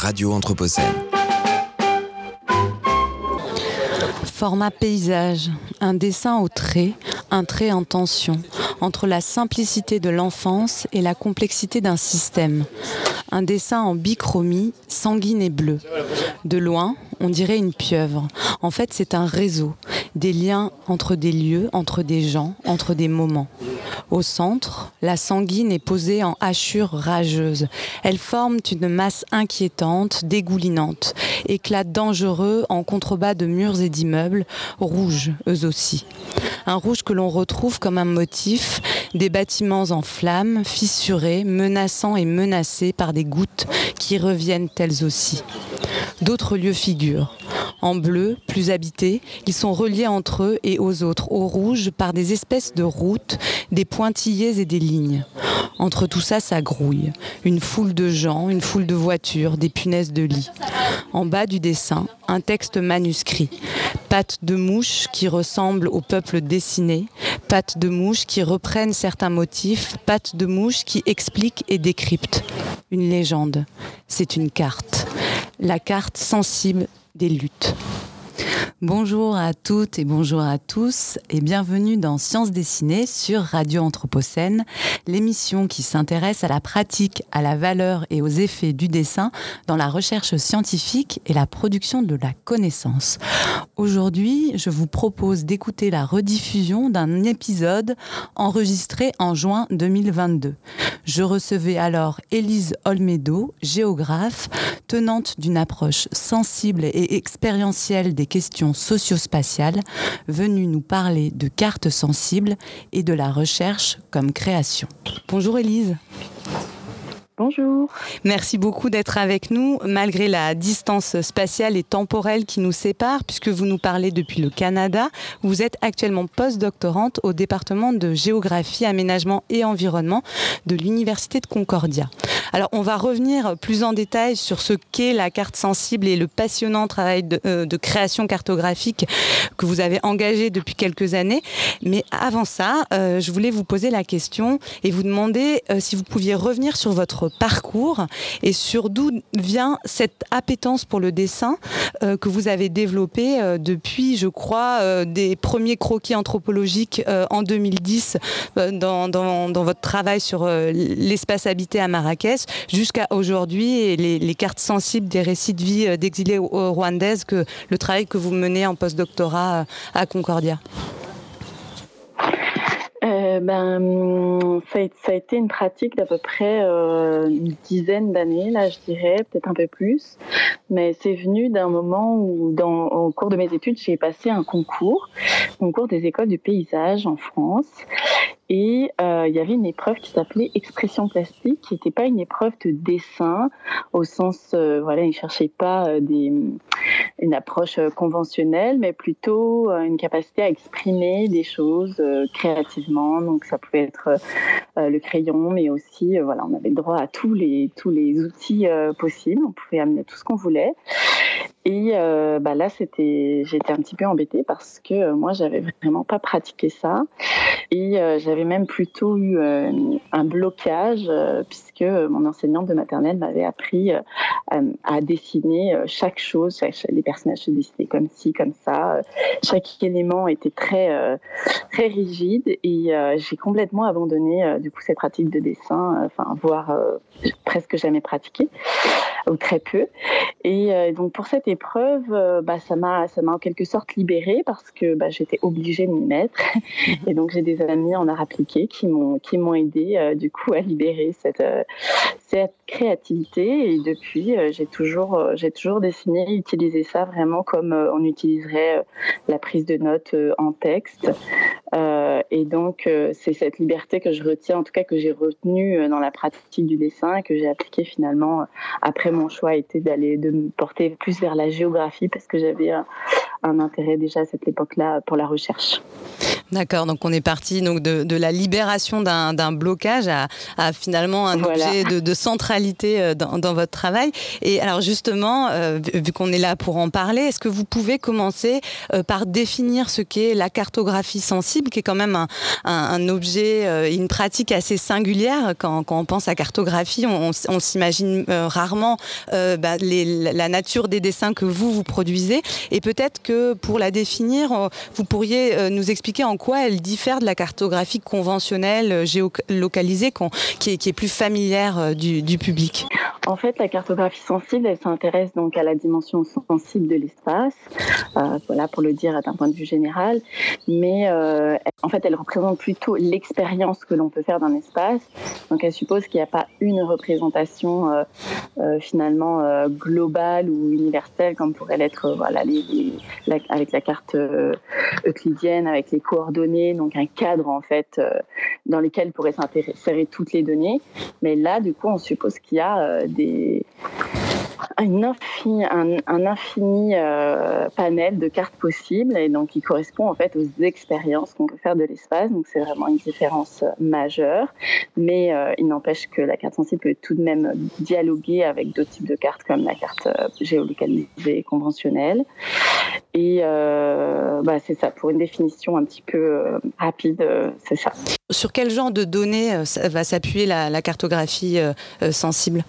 Radio Anthropocène. Format paysage, un dessin au trait, un trait en tension, entre la simplicité de l'enfance et la complexité d'un système. Un dessin en bichromie, sanguine et bleu. De loin, on dirait une pieuvre. En fait, c'est un réseau, des liens entre des lieux, entre des gens, entre des moments. Au centre, la sanguine est posée en hachures rageuses. Elles forment une masse inquiétante, dégoulinante, éclat dangereux en contrebas de murs et d'immeubles, rouges eux aussi. Un rouge que l'on retrouve comme un motif des bâtiments en flammes, fissurés, menaçants et menacés par des gouttes qui reviennent elles aussi. D'autres lieux figurent. En bleu, plus habités, ils sont reliés entre eux et aux autres, au rouge, par des espèces de routes, des pointillés et des lignes. Entre tout ça, ça grouille. Une foule de gens, une foule de voitures, des punaises de lit. En bas du dessin, un texte manuscrit. Pattes de mouches qui ressemblent au peuple dessiné, pattes de mouches qui reprennent certains motifs, pattes de mouches qui expliquent et décryptent. Une légende. C'est une carte. La carte sensible des luttes. Bonjour à toutes et bonjour à tous et bienvenue dans Sciences dessinées sur Radio Anthropocène, l'émission qui s'intéresse à la pratique, à la valeur et aux effets du dessin dans la recherche scientifique et la production de la connaissance. Aujourd'hui, je vous propose d'écouter la rediffusion d'un épisode enregistré en juin 2022. Je recevais alors Élise Olmedo, géographe, tenante d'une approche sensible et expérientielle des questions sociospatiales, venue nous parler de cartes sensibles et de la recherche comme création. Bonjour Élise. Bonjour. Merci beaucoup d'être avec nous, malgré la distance spatiale et temporelle qui nous sépare, puisque vous nous parlez depuis le Canada. Vous êtes actuellement postdoctorante au département de géographie, aménagement et environnement de l'Université de Concordia. Alors, on va revenir plus en détail sur ce qu'est la carte sensible et le passionnant travail de, euh, création cartographique que vous avez engagé depuis quelques années. Mais avant ça, euh, je voulais vous poser la question et vous demander euh, si vous pouviez revenir sur votre parcours et sur d'où vient cette appétence pour le dessin euh, que vous avez développé euh, depuis, je crois, euh, des premiers croquis anthropologiques en 2010 dans, dans, votre travail sur l'espace habité à Marrakech jusqu'à aujourd'hui et les, cartes sensibles des récits de vie d'exilés rwandaises que le travail que vous menez en postdoctorat à Concordia. Euh, ben, ça a, été une pratique d'à peu près euh, une dizaine d'années, là, je dirais, peut-être un peu plus. Mais c'est venu d'un moment où, dans, au cours de mes études, j'ai passé un concours, concours des écoles du paysage en France. Et euh, il y avait une épreuve qui s'appelait expression plastique, qui n'était pas une épreuve de dessin, au sens, euh, voilà, ils ne cherchaient pas euh, des, une approche euh, conventionnelle, mais plutôt une capacité à exprimer des choses créativement. Donc ça pouvait être le crayon, mais aussi, voilà, on avait le droit à tous les, tous les outils possibles, on pouvait amener tout ce qu'on voulait. Et euh, bah là, c'était, j'étais un petit peu embêtée parce que euh, moi, j'avais vraiment pas pratiqué ça, et euh, j'avais même plutôt eu euh, un blocage euh, puisque mon enseignante de maternelle m'avait appris à dessiner chaque chose, les personnages se dessinaient comme ci, comme ça, chaque élément était très très rigide, et j'ai complètement abandonné du coup cette pratique de dessin, enfin voire presque jamais pratiqué ou très peu. Et donc pour cette épreuve, euh, bah, ça m'a ça m'a en quelque sorte libérée parce que bah, j'étais obligée de m'y mettre. Mhm. Et donc j'ai des amis en art appliqué qui m'ont qui m'ont aidé euh, du coup à libérer cette euh, cette créativité. Et depuis, j'ai toujours j'ai toujours dessiné, utilisé ça vraiment comme on utiliserait la prise de notes en texte. et donc c'est cette liberté que je retiens, en tout cas que j'ai retenue dans la pratique du dessin et que j'ai appliqué finalement après mon choix était d'aller de me porter plus vers la géographie parce que j'avais un, intérêt déjà à cette époque-là pour la recherche. D'accord, donc on est parti donc de, la libération d'un blocage à, finalement un objet de, centralité euh, dans, votre travail. Et alors justement, euh, vu qu'on est là pour en parler, est-ce que vous pouvez commencer euh, par définir ce qu'est la cartographie sensible, qui est quand même un, objet, une pratique assez singulière quand, on pense à cartographie, on, s'imagine rarement bah, la nature des dessins que vous vous produisez. Et peut-être que pour la définir, vous pourriez nous expliquer en quoi elle diffère de la cartographie conventionnelle euh, géolocalisée qui est, plus familière euh, du, public? En fait, la cartographie sensible, elle s'intéresse donc à la dimension sensible de l'espace, euh, voilà pour le dire d'un point de vue général, mais en fait, elle représente plutôt l'expérience que l'on peut faire d'un espace. Donc, elle suppose qu'il n'y a pas une représentation finalement globale ou universelle comme pourrait l'être voilà les, avec la carte euclidienne, avec les coordonnées donc un cadre en fait euh, dans lequel pourraient s'insérer toutes les données. Mais là, du coup, on suppose qu'il y a euh, des un infini, un, infini euh, panel de cartes possibles et donc qui correspond en fait aux expériences qu'on peut faire de l'espace. Donc c'est vraiment une différence majeure, mais il n'empêche que la carte sensible peut tout de même dialoguer avec d'autres types de cartes comme la carte géolocalisée conventionnelle. Et bah, c'est ça pour une définition un petit peu euh, rapide, euh, c'est ça. Sur quel genre de données euh, va s'appuyer la, cartographie sensible?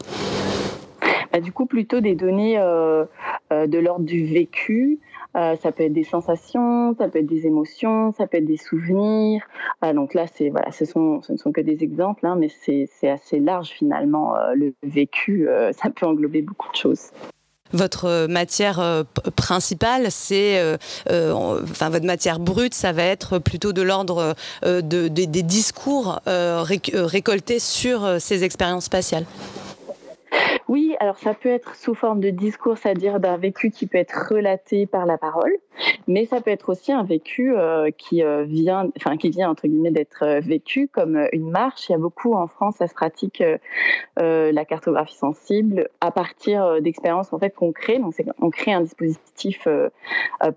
Bah, Du coup, plutôt des données de l'ordre du vécu, ça peut être des sensations, ça peut être des émotions, ça peut être des souvenirs. donc là, ce ne sont que des exemples, hein, mais c'est assez large finalement. le vécu, ça peut englober beaucoup de choses votre matière euh, principale, c'est, euh, euh, enfin votre matière brute, ça va être plutôt de l'ordre de, des discours récoltés sur ces expériences spatiales. Oui, alors ça peut être sous forme de discours, c'est-à-dire d'un vécu qui peut être relaté par la parole, mais ça peut être aussi un vécu euh, qui euh, vient, enfin qui vient entre guillemets d'être euh, vécu comme une marche. Il y a beaucoup en France, ça se pratique la cartographie sensible à partir d'expériences en fait qu'on crée. Donc on crée un dispositif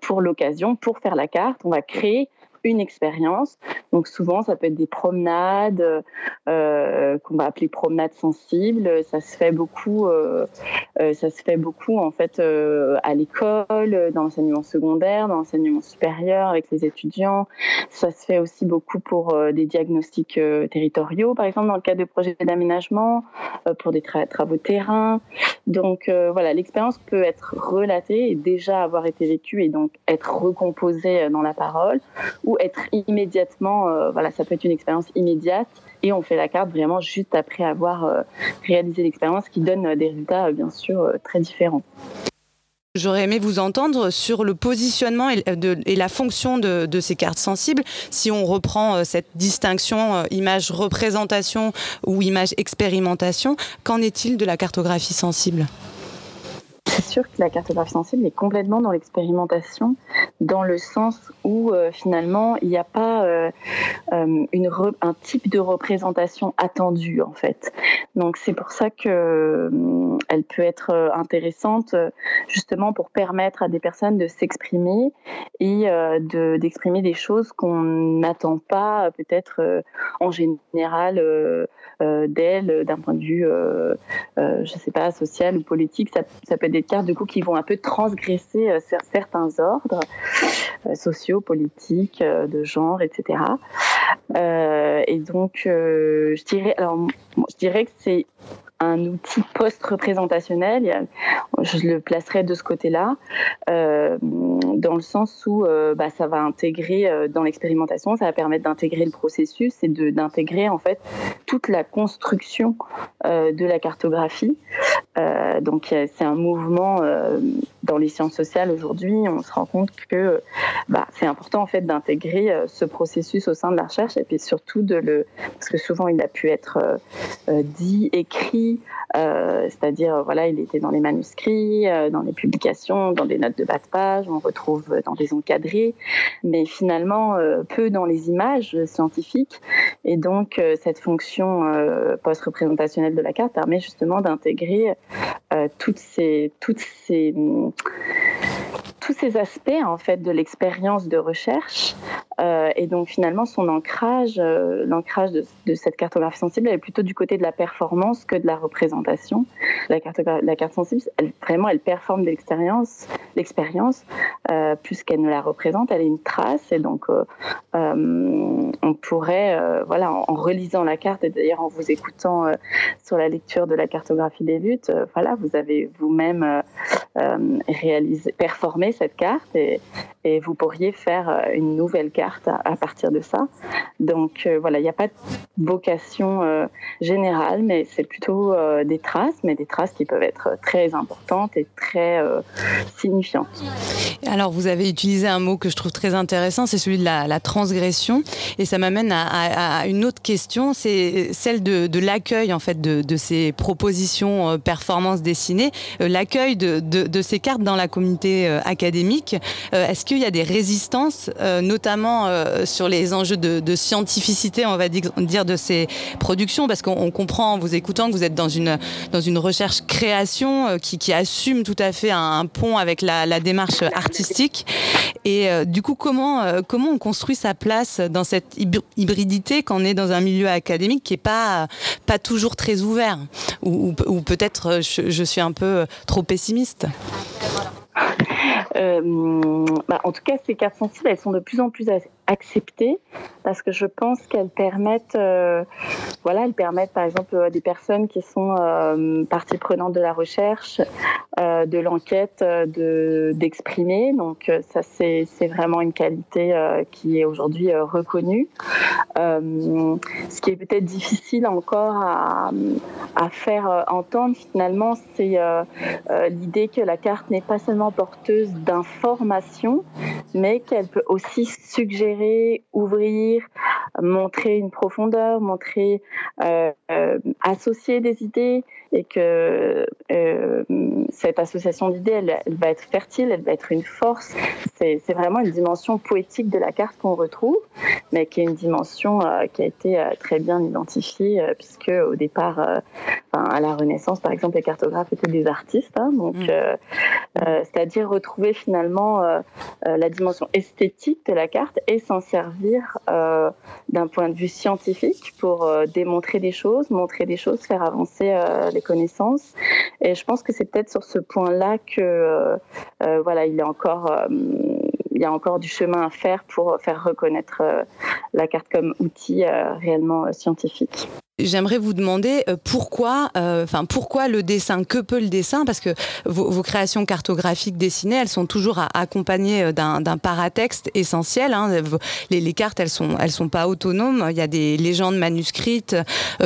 pour l'occasion, pour faire la carte. On va créer une expérience. Donc souvent, ça peut être des promenades euh, qu'on va appeler promenades sensibles. Ça se fait beaucoup, euh, euh, ça se fait beaucoup en fait à l'école, dans l'enseignement secondaire, dans l'enseignement supérieur avec les étudiants. Ça se fait aussi beaucoup pour des diagnostics territoriaux, par exemple dans le cadre de projets d'aménagement, pour des travaux de terrain. Donc voilà, l'expérience peut être relatée et déjà avoir été vécue et donc être recomposée dans la parole être immédiatement, euh, voilà, ça peut être une expérience immédiate et on fait la carte vraiment juste après avoir euh, réalisé l'expérience qui donne des résultats bien sûr très différents. J'aurais aimé vous entendre sur le positionnement et, la fonction de, ces cartes sensibles. Si on reprend euh, cette distinction image-représentation ou image-expérimentation, qu'en est-il de la cartographie sensible? Que la cartographie sensible est complètement dans l'expérimentation, dans le sens où euh, finalement il n'y a pas euh, euh, un type de représentation attendue en fait. Donc c'est pour ça que elle peut être intéressante justement pour permettre à des personnes de s'exprimer et de d'exprimer des choses qu'on n'attend pas peut-être en général d'elles d'un point de vue je sais pas social ou politique. Ça, ça peut être des cartes du coup qui vont un peu transgresser euh, certains ordres euh, sociaux, politiques, euh, de genre, etc. et donc, je dirais, alors, je dirais que c'est un outil post-représentationnel, je le placerai de ce côté-là, dans le sens où bah, ça va intégrer dans l'expérimentation, ça va permettre d'intégrer le processus et d'intégrer en fait toute la construction de la cartographie. Donc c'est un mouvement dans les sciences sociales aujourd'hui, on se rend compte que bah, c'est important en fait d'intégrer ce processus au sein de la recherche et puis surtout de le, parce que souvent il a pu être dit, écrit, euh, c'est-à-dire voilà, il était dans les manuscrits, euh, dans les publications, dans des notes de bas de page, on retrouve dans des encadrés, mais finalement euh, peu dans les images scientifiques. Et donc cette fonction post-représentationnelle de la carte permet justement d'intégrer ces tous ces aspects en fait de l'expérience de recherche euh, et donc finalement son ancrage, euh, l'ancrage de, cette cartographie sensible est plutôt du côté de la performance que de la représentation. La, la carte sensible, elle, vraiment, elle performe l'expérience, l'expérience euh, plus qu'elle ne la représente. Elle est une trace et donc on pourrait, voilà, en, relisant la carte et d'ailleurs en vous écoutant sur la lecture de la cartographie des luttes, voilà, vous avez vous-même réalisé, performé cette carte et, et vous pourriez faire euh, une nouvelle carte à, partir de ça. Donc euh, voilà, il n'y a pas de vocation euh, générale, mais c'est plutôt des traces, mais des traces qui peuvent être très importantes et très signifiantes. Alors vous avez utilisé un mot que je trouve très intéressant, c'est celui de la, transgression, et ça m'amène à, une autre question, c'est celle de, l'accueil en fait de, ces propositions performances dessinées, l'accueil de, ces cartes dans la communauté académique. Est-ce qu'il y a des résistances, euh, notamment euh, sur les enjeux de, scientificité, on va dire, de ces productions Parce qu'on comprend en vous écoutant que vous êtes dans une, dans une recherche-création euh, qui, assume tout à fait un, pont avec la, démarche artistique. Et du coup, comment, comment on construit sa place dans cette hybridité quand on est dans un milieu académique qui n'est pas, pas toujours très ouvert? Ou, peut-être je, suis un peu trop pessimiste euh, bah, en tout cas, ces cartes sensibles, elles sont de plus en plus acceptées parce que je pense qu'elles permettent, euh, voilà, elles permettent par exemple des personnes qui sont euh, partie prenante de la recherche, euh, de l'enquête, de d'exprimer. Donc ça, c'est c'est vraiment une qualité qui est aujourd'hui reconnue. ce qui est peut-être difficile encore à, à faire entendre finalement, c'est l'idée que la carte n'est pas seulement porteuse d'informations, mais qu'elle peut aussi suggérer, ouvrir, montrer une profondeur, montrer, euh, euh, associer des idées, et que euh, cette association d'idées, elle, va être fertile, elle va être une force. C'est vraiment une dimension poétique de la carte qu'on retrouve, mais qui est une dimension qui a été très bien identifiée, puisque au départ, à la Renaissance, par exemple, les cartographes étaient des artistes, hein, donc mm. C'est-à-dire retrouver finalement la dimension esthétique de la carte et s'en servir d'un point de vue scientifique pour euh, démontrer des choses, montrer des choses, faire avancer euh, les connaissances. Et je pense que c'est peut-être sur ce point-là que euh, voilà, il encore il y a encore du chemin à faire pour faire reconnaître la carte comme outil réellement scientifique. J'aimerais vous demander euh, pourquoi, euh, enfin pourquoi le dessin, que peut le dessin? Parce que vos, créations cartographiques dessinées, elles sont toujours accompagnées euh, d'un paratexte essentiel. Hein. Les, cartes, elles sont, elles sont pas autonomes. Il y a des légendes manuscrites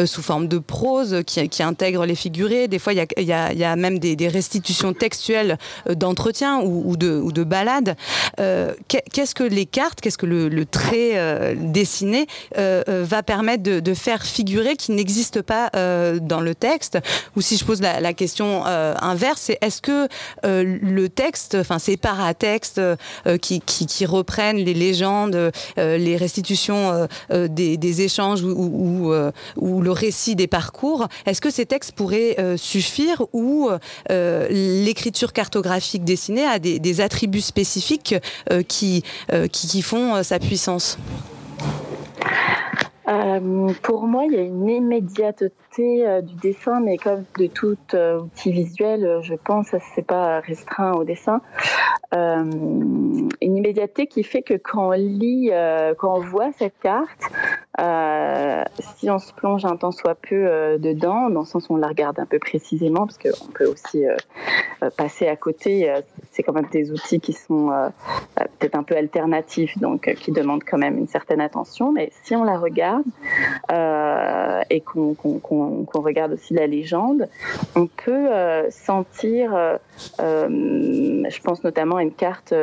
sous forme de prose qui, intègrent les figurés. Des fois, il y a, même des, restitutions textuelles d'entretien ou, de, ou de balades. qu'est-ce que les cartes, qu'est-ce que le, trait dessiné va permettre de faire figurer qui n'existe pas euh, dans le texte. Ou si je pose la, question euh, inverse, c'est est-ce que euh, le texte, enfin ces paratextes qui, qui, reprennent les légendes, les restitutions des, échanges ou, le récit des parcours, est-ce que ces textes pourraient suffire ou l'écriture cartographique dessinée a des, attributs spécifiques qui, qui font sa puissance? Euh, pour moi, il y a une immédiateté euh, du dessin, mais comme de tout euh, outil visuel, je pense, c'est pas restreint au dessin. une immédiateté qui fait que quand on lit, quand on voit cette carte, si on se plonge un temps soit peu dedans, dans le sens où on la regarde un peu précisément, parce qu'on peut aussi passer à côté, c'est quand même des outils qui sont peut-être un peu alternatifs, donc qui demandent quand même une certaine attention, mais si on la regarde, euh, et qu'on regarde aussi la légende, on peut euh, sentir, euh, je pense notamment à une carte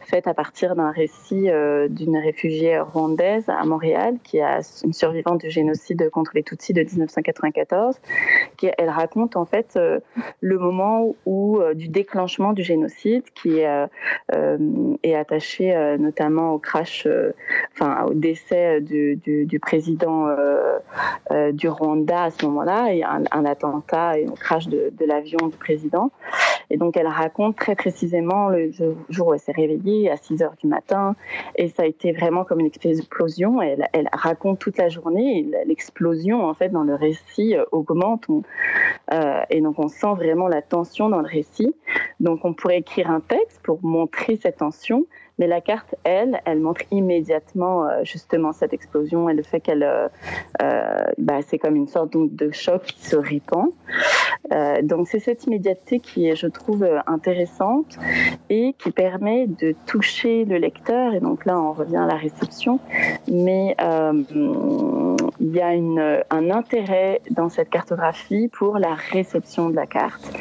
faite à partir d'un récit d'une réfugiée rwandaise à Montréal, qui est une survivante du génocide contre les Tutsis de 1994. Qui, elle raconte en fait le moment où du déclenchement du génocide, qui est attaché notamment au crash, enfin au décès du, du président euh, euh, du Rwanda à ce moment-là, et un, attentat et un crash de, l'avion du président. Et donc, elle raconte très précisément le jour où elle s'est réveillée à 6 heures du matin. Et ça a été vraiment comme une explosion. Elle, raconte toute la journée. L'explosion, en fait, dans le récit augmente. Euh, et donc, on sent vraiment la tension dans le récit. Donc, on pourrait écrire un texte pour montrer cette tension. Mais la carte, elle, elle montre immédiatement euh, justement cette explosion et le fait qu'elle, euh, euh bah, c'est comme une sorte de choc qui se répand. Euh, donc c'est cette immédiateté qui est, je trouve, intéressante et qui permet de toucher le lecteur. Et donc là, on revient à la réception, mais il y a une, un intérêt dans cette cartographie pour la réception de la carte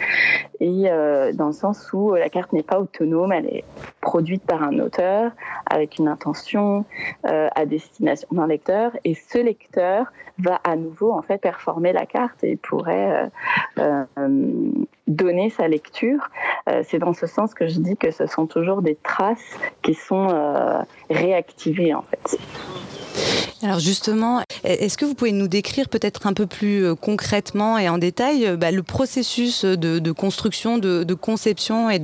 et dans le sens où la carte n'est pas autonome, elle est produite par un auteur avec une intention euh, à destination d'un lecteur et ce lecteur va à nouveau en fait performer la carte et pourrait euh, euh, donner sa lecture. C'est dans ce sens que je dis que ce sont toujours des traces qui sont réactivées en fait. Alors justement, est-ce que vous pouvez nous décrire peut-être un peu plus euh, concrètement et en détail euh, bah, le processus de, construction, de, conception et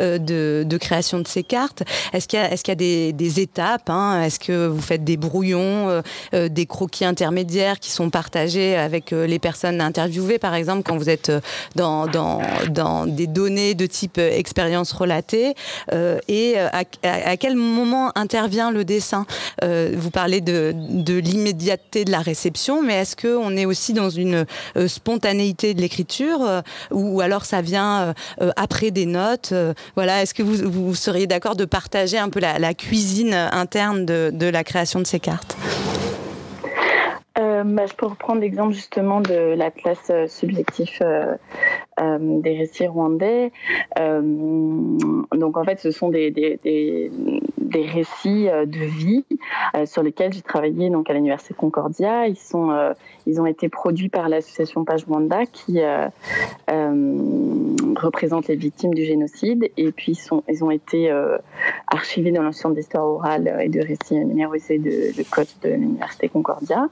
euh, de, de, création de ces cartes? Est-ce qu'il y a, est qu'il y a des, étapes hein? Est-ce que vous faites des brouillons, des croquis intermédiaires qui sont partagés avec les personnes interviewées, par exemple, quand vous êtes dans, dans, dans des données de type expérience relatée Et à, quel moment intervient le dessin? Vous parlez de de l'immédiateté de la réception, mais est-ce qu'on est aussi dans une euh, spontanéité de l'écriture euh, ou alors ça vient euh, après des notes Voilà, est-ce que vous, seriez d'accord de partager un peu la, cuisine interne de, la création de ces cartes? Bah, je peux reprendre l'exemple justement de l'atlas subjectif des récits rwandais. donc en fait, ce sont des, des récits euh, de vie euh, sur lesquels j'ai travaillé donc à l'université Concordia. Ils sont, euh, ils ont été produits par l'association Page Wanda qui représente les victimes du génocide et puis ils, ont été archivés dans l'ensemble d'histoire orale et de récits numérisés de, de Côte de l'université Concordia.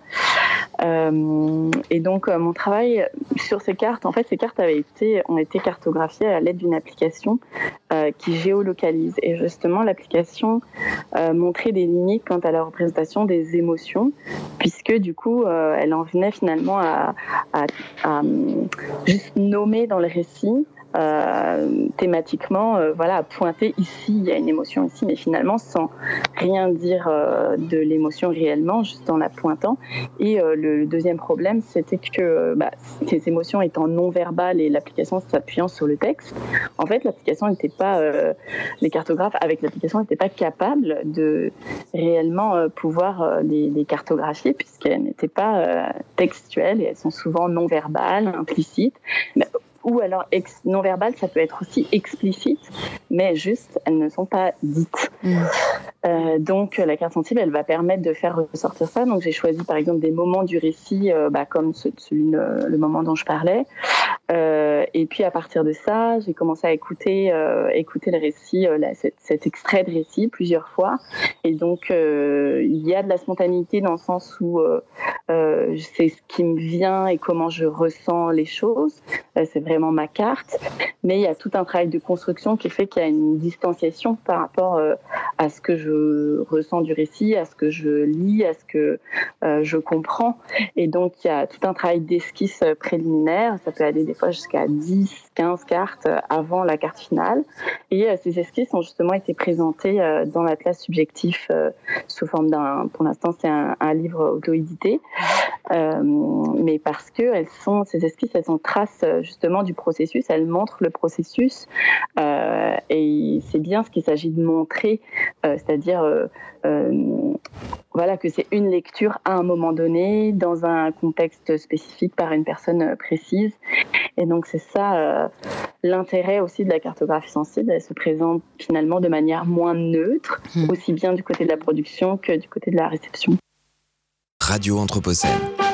Et donc mon travail sur ces cartes, en fait, ces cartes avaient été, ont été cartographiées à l'aide d'une application qui géolocalise. Et justement, l'application euh, montrer des limites quant à la représentation des émotions, puisque du coup, euh, elle en venait finalement à, à, à, juste nommer dans le récit euh, thématiquement, euh, voilà, pointer ici, il y a une émotion ici, mais finalement sans rien dire euh, de l'émotion réellement, juste en la pointant. Et le deuxième problème, c'était que bah, ces émotions étant non verbales et l'application s'appuyant sur le texte, en fait, l'application n'était pas, les cartographes avec l'application n'étaient pas capables de réellement pouvoir les, les, cartographier puisqu'elles n'étaient pas textuelles et elles sont souvent non verbales, implicites. Mais ou alors non verbal, ça peut être aussi explicite, mais juste, elles ne sont pas dites. Mm. Euh, donc la carte sensible, elle va permettre de faire ressortir ça. Donc j'ai choisi par exemple des moments du récit, euh, bah, comme celui, le, le, moment dont je parlais. Euh, et puis à partir de ça, j'ai commencé à écouter, écouter le récit, cet, cet, extrait de récit plusieurs fois. Et donc il y a de la spontanéité dans le sens où c'est ce qui me vient et comment je ressens les choses. c'est vraiment ma carte. Mais il y a tout un travail de construction qui fait qu'il y a une distanciation par rapport à ce que je ressens du récit, à ce que je lis, à ce que je comprends. Et donc il y a tout un travail d'esquisse préliminaire. Ça peut aller des fois jusqu'à 10, 15 cartes avant la carte finale. Et euh, ces esquisses ont justement été présentées euh, dans l'atlas subjectif euh, sous forme d'un, pour l'instant c'est un, livre auto-édité, mais parce que elles sont, ces esquisses, elles sont traces justement du processus, elles montrent le processus et c'est bien ce qu'il s'agit de montrer, c'est-à-dire voilà que c'est une lecture à un moment donné dans un contexte spécifique par une personne précise et donc c'est ça euh, l'intérêt aussi de la cartographie sensible. Elle se présente finalement de manière moins neutre, hmm. aussi bien du côté de la production que du côté de la réception. Radio Anthropocène.